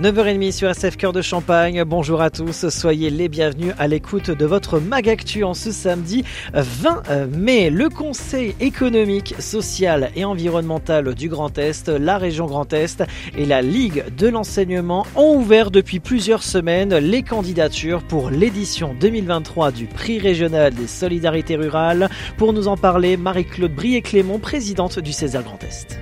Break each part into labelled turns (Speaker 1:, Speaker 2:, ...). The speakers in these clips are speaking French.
Speaker 1: 9h30 sur SF Cœur de Champagne. Bonjour à tous, soyez les bienvenus à l'écoute de votre Magactu en ce samedi 20 mai. Le Conseil économique, social et environnemental du Grand Est, la région Grand Est et la Ligue de l'enseignement ont ouvert depuis plusieurs semaines les candidatures pour l'édition 2023 du prix régional des solidarités rurales. Pour nous en parler, Marie-Claude Brié-Clément, présidente du César Grand Est.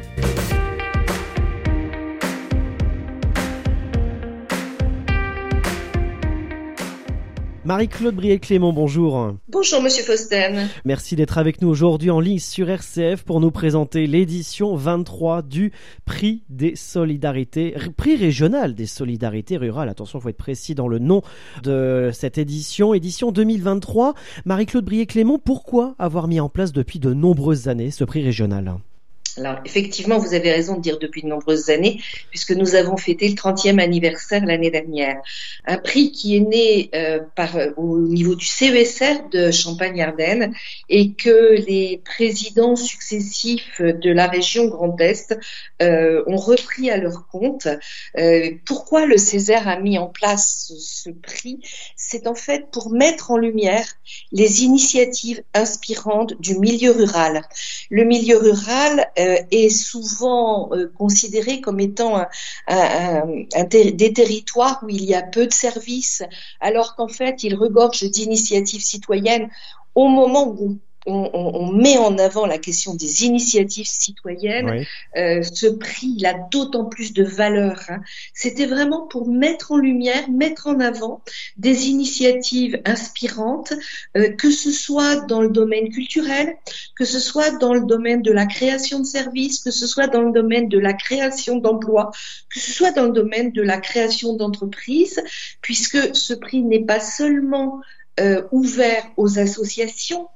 Speaker 1: Marie-Claude Briel-Clément, bonjour.
Speaker 2: Bonjour Monsieur Fausten.
Speaker 1: Merci d'être avec nous aujourd'hui en ligne sur RCF pour nous présenter l'édition 23 du Prix des solidarités, prix régional des solidarités rurales. Attention, il faut être précis dans le nom de cette édition, édition 2023. Marie-Claude Briel-Clément, pourquoi avoir mis en place depuis de nombreuses années ce prix régional?
Speaker 2: Alors effectivement, vous avez raison de dire depuis de nombreuses années, puisque nous avons fêté le 30e anniversaire l'année dernière. Un prix qui est né euh, par, au niveau du CESR de Champagne-Ardenne et que les présidents successifs de la région Grand Est euh, ont repris à leur compte. Euh, pourquoi le Césaire a mis en place ce prix? C'est en fait pour mettre en lumière les initiatives inspirantes du milieu rural. Le milieu rural euh, est souvent euh, considéré comme étant des territoires où il y a peu de services, alors qu'en fait, il regorge d'initiatives citoyennes au moment où met en avant la question des initiatives citoyennes, euh, ce prix il a d'autant plus de valeur. Hein. C'était vraiment pour mettre en lumière, mettre en avant des initiatives inspirantes, euh, que ce soit dans le domaine culturel, que ce soit dans le domaine de la création de services, que ce soit dans le domaine de la création d'emplois, que ce soit dans le domaine de la création d'entreprises, puisque ce prix n'est pas seulement euh, ouvert aux associations,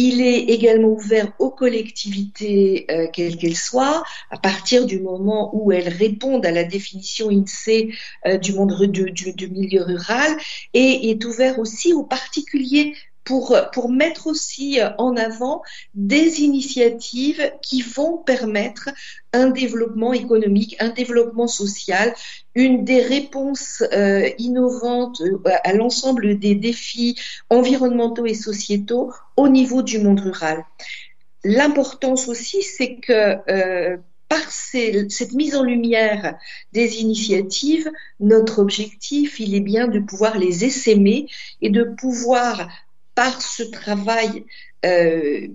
Speaker 2: il est également ouvert aux collectivités, euh, quelles qu'elles soient, à partir du moment où elles répondent à la définition INSEE euh, du monde du, du, milieu rural, et est ouvert aussi aux particuliers pour, pour mettre aussi en avant des initiatives qui vont permettre un développement économique, un développement social, une des réponses euh, innovantes euh, à l'ensemble des défis environnementaux et sociétaux au niveau du monde rural. L'importance aussi, c'est que euh, par cette mise en lumière des initiatives, notre objectif, il est bien de pouvoir les essaimer et de pouvoir par ce travail euh,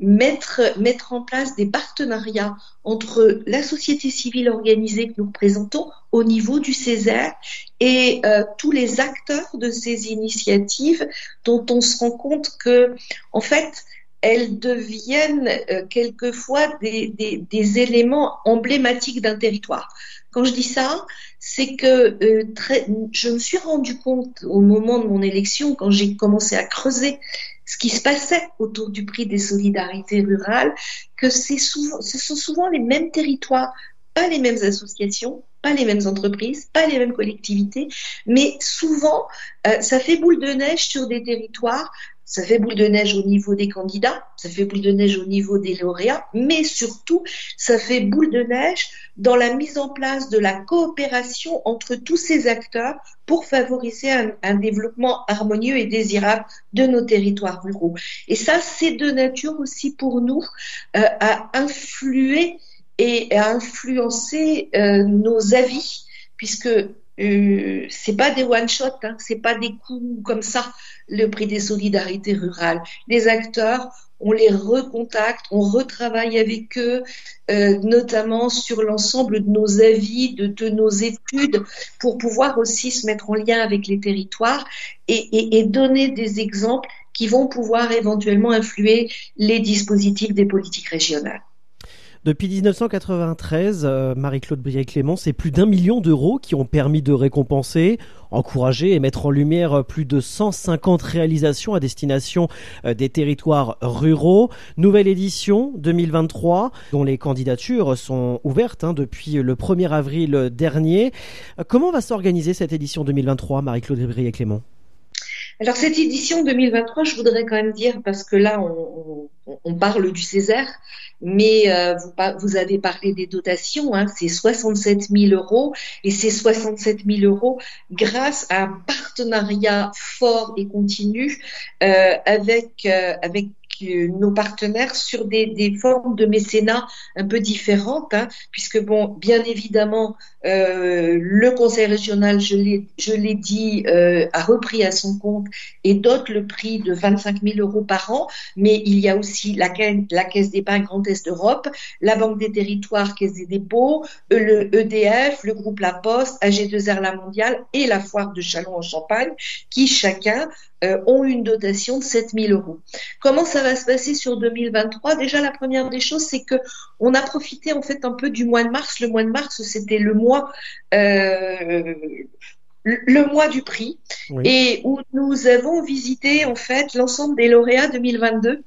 Speaker 2: mettre, en place des partenariats entre la société civile organisée que nous représentons au niveau du Césaire et euh, tous les acteurs de ces initiatives dont on se rend compte que, en fait, elles deviennent euh, quelquefois des, éléments emblématiques d'un territoire. Quand je dis ça, c'est que euh, je me suis rendu compte au moment de mon élection, quand j'ai commencé à creuser ce qui se passait autour du prix des solidarités rurales, que souvent, ce sont souvent les mêmes territoires, pas les mêmes associations, pas les mêmes entreprises, pas les mêmes collectivités, mais souvent, euh, ça fait boule de neige sur des territoires ça fait boule de neige au niveau des candidats, ça fait boule de neige au niveau des lauréats, mais surtout, ça fait boule de neige dans la mise en place de la coopération entre tous ces acteurs pour favoriser un, développement harmonieux et désirable de nos territoires ruraux. Et ça, c'est de nature aussi pour nous euh, à influer et à influencer euh, nos avis, puisque euh, c'est pas des one shot, hein, c'est pas des coups comme ça. Le prix des solidarités rurales, les acteurs, on les recontacte, on retravaille avec eux, euh, notamment sur l'ensemble de nos avis, de, nos études, pour pouvoir aussi se mettre en lien avec les territoires et donner des exemples qui vont pouvoir éventuellement influer les dispositifs des politiques régionales.
Speaker 1: Depuis 1993, euh, Marie-Claude Briet-Clément, c'est plus d'un million d'euros qui ont permis de récompenser, encourager et mettre en lumière plus de 150 réalisations à destination euh, des territoires ruraux. Nouvelle édition 2023, dont les candidatures sont ouvertes hein, depuis le 1er avril dernier. Euh, comment va s'organiser cette édition 2023, Marie-Claude Briet-Clément
Speaker 2: alors cette édition 2023, je voudrais quand même dire, parce que là on, parle du Césaire, mais euh, vous, vous, avez parlé des dotations, hein, c'est 67 000 euros, et c'est 67 000 euros grâce à un partenariat fort et continu euh, avec, euh, avec nos partenaires sur des, formes de mécénat un peu différentes, hein, puisque bon, bien évidemment, euh, le Conseil régional, je l'ai dit, euh, a repris à son compte et dote le prix de 25 000 euros par an, mais il y a aussi la, la Caisse d'épargne Grand Est d'Europe, la Banque des Territoires, Caisse des dépôts, le EDF, le groupe La Poste, AG2R La Mondiale et la Foire de Chalon en Champagne, qui chacun euh, ont une dotation de 7 000 euros. Comment ça va se passer sur 2023 Déjà, la première des choses, c'est que on a profité en fait un peu du mois de mars. Le mois de mars, c'était le mois euh, le mois du prix et où nous avons visité en fait l'ensemble des lauréats 2022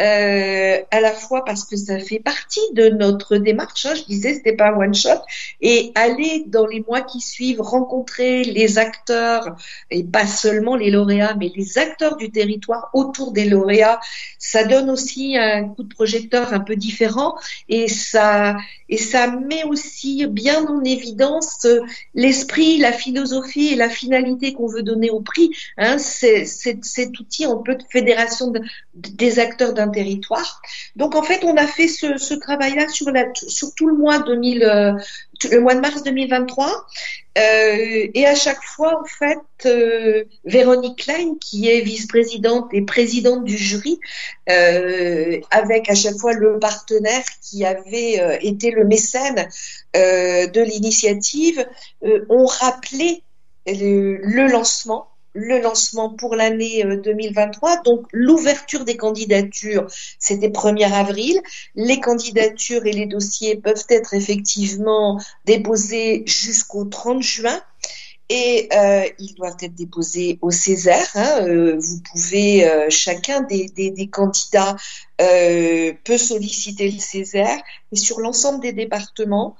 Speaker 2: euh, à la fois parce que ça fait partie de notre démarche. Hein, je disais, c'était pas un one shot, et aller dans les mois qui suivent rencontrer les acteurs et pas seulement les lauréats, mais les acteurs du territoire autour des lauréats, ça donne aussi un coup de projecteur un peu différent et ça et ça met aussi bien en évidence l'esprit, la philosophie et la finalité qu'on veut donner au prix. Hein, c'est cet outil un peu de fédération des acteurs d'un territoire. Donc en fait, on a fait ce, travail-là sur, tout le mois 2000, euh, de mars 2023. Euh, et à chaque fois, en fait, euh, Véronique Klein, qui est vice-présidente et présidente du jury, avec à chaque fois le partenaire qui avait été le mécène de l'initiative, ont rappelé le lancement le lancement pour l'année 2023. Euh, Donc l'ouverture des candidatures, c'était 1er avril. Les candidatures et les dossiers peuvent être effectivement déposés jusqu'au 30 juin. Et euh, ils doivent être déposés au Césaire. Hein. Euh, vous pouvez, chacun des, candidats peut solliciter le Césaire. Et sur l'ensemble des départements,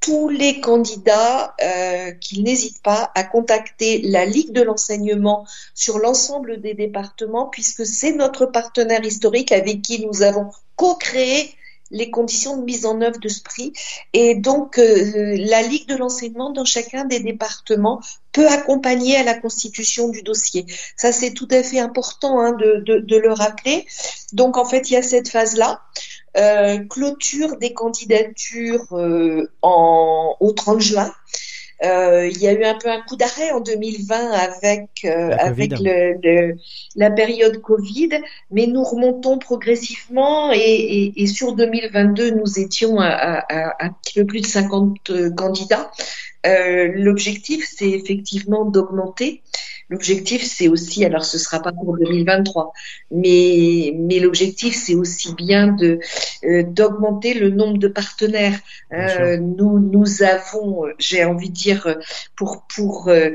Speaker 2: tous les candidats euh, qu'ils n'hésitent pas à contacter la Ligue de l'enseignement sur l'ensemble des départements, puisque c'est notre partenaire historique avec qui nous avons co-créé les conditions de mise en œuvre de ce prix. Et donc, euh, la Ligue de l'enseignement dans chacun des départements peut accompagner à la constitution du dossier. Ça, c'est tout à fait important hein, de, de, de, le rappeler. Donc, en fait, il y a cette phase-là. Euh, clôture des candidatures euh, en, au 30 juin. Euh, il y a eu un peu un coup d'arrêt en 2020 avec euh, avec le, la période Covid, mais nous remontons progressivement et, et, et sur 2022 nous étions à, à, à, un petit peu plus de 50 candidats. Euh, L'objectif c'est effectivement d'augmenter L'objectif, c'est aussi, alors ce sera pas pour 2023, mais, mais l'objectif, c'est aussi bien de euh, d'augmenter le nombre de partenaires. Euh, nous, nous avons, j'ai envie de dire, pour pour euh,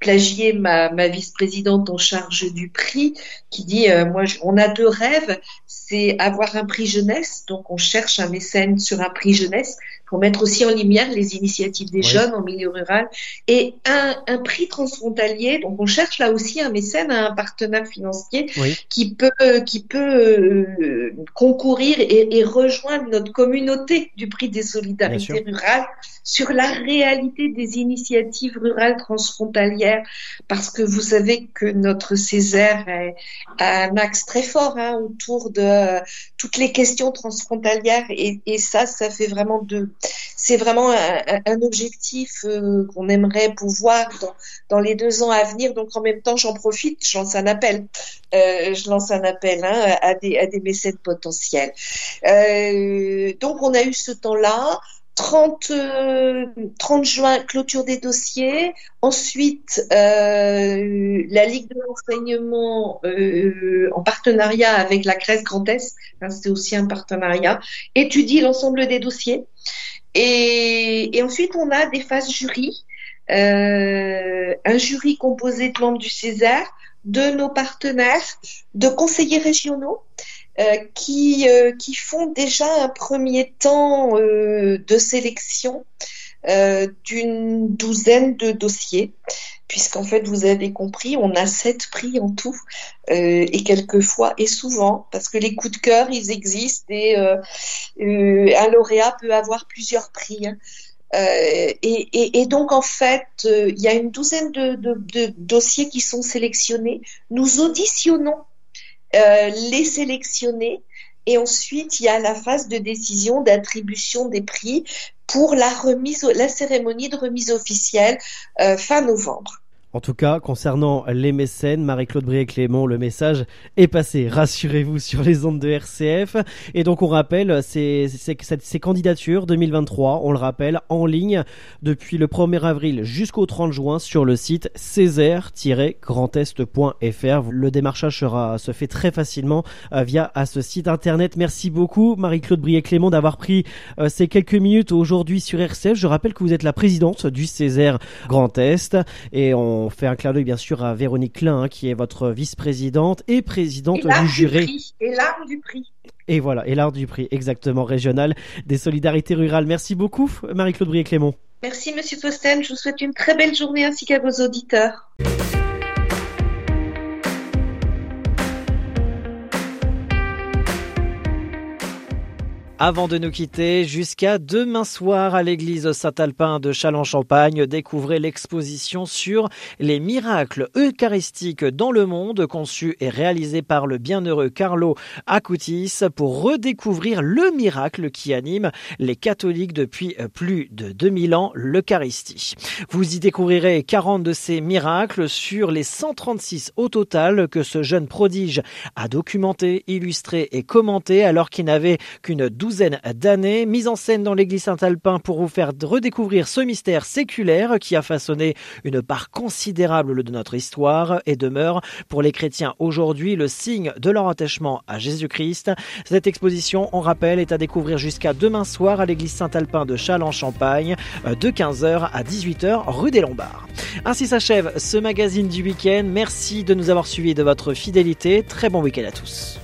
Speaker 2: plagier ma, ma vice-présidente en charge du prix, qui dit, euh, moi, on a deux rêves, c'est avoir un prix jeunesse, donc on cherche un mécène sur un prix jeunesse pour mettre aussi en lumière les initiatives des jeunes en milieu rural. Et un, un, prix transfrontalier. Donc on cherche là aussi un mécène, un partenaire financier qui peut qui peut euh, concourir et, et, rejoindre notre communauté du prix des solidarités rurales sur la réalité des initiatives rurales transfrontalières. Parce que vous savez que notre Césaire a un axe très fort hein, autour de euh, toutes les questions transfrontalières. Et, et ça ça fait vraiment de c'est vraiment un, objectif euh, qu'on aimerait pouvoir dans, les deux ans à venir. Donc en même temps, j'en profite, je lance un appel. Euh, je lance un appel hein, à, des, à des mécènes potentiels. Euh, donc on a eu ce temps-là. 30, 30 juin, clôture des dossiers. Ensuite, euh, la Ligue de l'enseignement euh, en partenariat avec la Crèce Grand Est, hein, c'est aussi un partenariat, étudie l'ensemble des dossiers. Et, ensuite, on a des phases jury. Euh, un jury composé de membres du César, de nos partenaires, de conseillers régionaux euh, qui, euh, qui font déjà un premier temps euh, de sélection d'une douzaine de dossiers, puisqu'en fait, vous avez compris, on a sept prix en tout, et quelquefois, et souvent, parce que les coups de cœur, ils existent, et un lauréat peut avoir plusieurs prix. Hein. Euh, et, donc en fait, il y a une douzaine de, dossiers qui sont sélectionnés. Nous auditionnons euh, les sélectionner et ensuite il y a la phase de décision d'attribution des prix pour la remise, la cérémonie de remise officielle euh, fin novembre.
Speaker 1: En tout cas, concernant les mécènes, Marie-Claude Briet-Clément, le message est passé. Rassurez-vous sur les ondes de RCF. Et donc, on rappelle ces, candidatures 2023, on le rappelle, en ligne depuis le 1er avril jusqu'au 30 juin sur le site césaire-grandest.fr. Le démarchage sera, se fait très facilement euh, via à ce site internet. Merci beaucoup, Marie-Claude Briet-Clément, d'avoir pris euh, ces quelques minutes aujourd'hui sur RCF. Je rappelle que vous êtes la présidente du Césaire Grand Est et on fait un clin d'œil bien sûr à Véronique Klein, hein, qui est votre vice-présidente et présidente du jury.
Speaker 2: et l'arme du prix.
Speaker 1: Et voilà, et l'art du prix, exactement, régional des solidarités rurales. Merci beaucoup, Marie-Claude Brier-Clément.
Speaker 2: Merci, Monsieur Posten. Je vous souhaite une très belle journée ainsi qu'à vos auditeurs.
Speaker 1: Avant de nous quitter, jusqu'à demain soir à l'église Saint-Alpin de Châlons-Champagne, découvrez l'exposition sur les miracles eucharistiques dans le monde, conçue et réalisée par le bienheureux Carlo Acutis pour redécouvrir le miracle qui anime les catholiques depuis plus de 2000 ans, l'Eucharistie. Vous y découvrirez 40 de ces miracles sur les 136 au total que ce jeune prodige a documenté, illustré et commenté alors qu'il n'avait qu'une douzaine d'années, mise en scène dans l'église Saint-Alpin pour vous faire redécouvrir ce mystère séculaire qui a façonné une part considérable de notre histoire et demeure pour les chrétiens aujourd'hui le signe de leur attachement à Jésus-Christ. Cette exposition, on rappelle, est à découvrir jusqu'à demain soir à l'église Saint-Alpin de Châles-en-Champagne euh, de 15h à 18h rue des Lombards. Ainsi s'achève ce magazine du week-end. Merci de nous avoir suivis de votre fidélité. Très bon week-end à tous.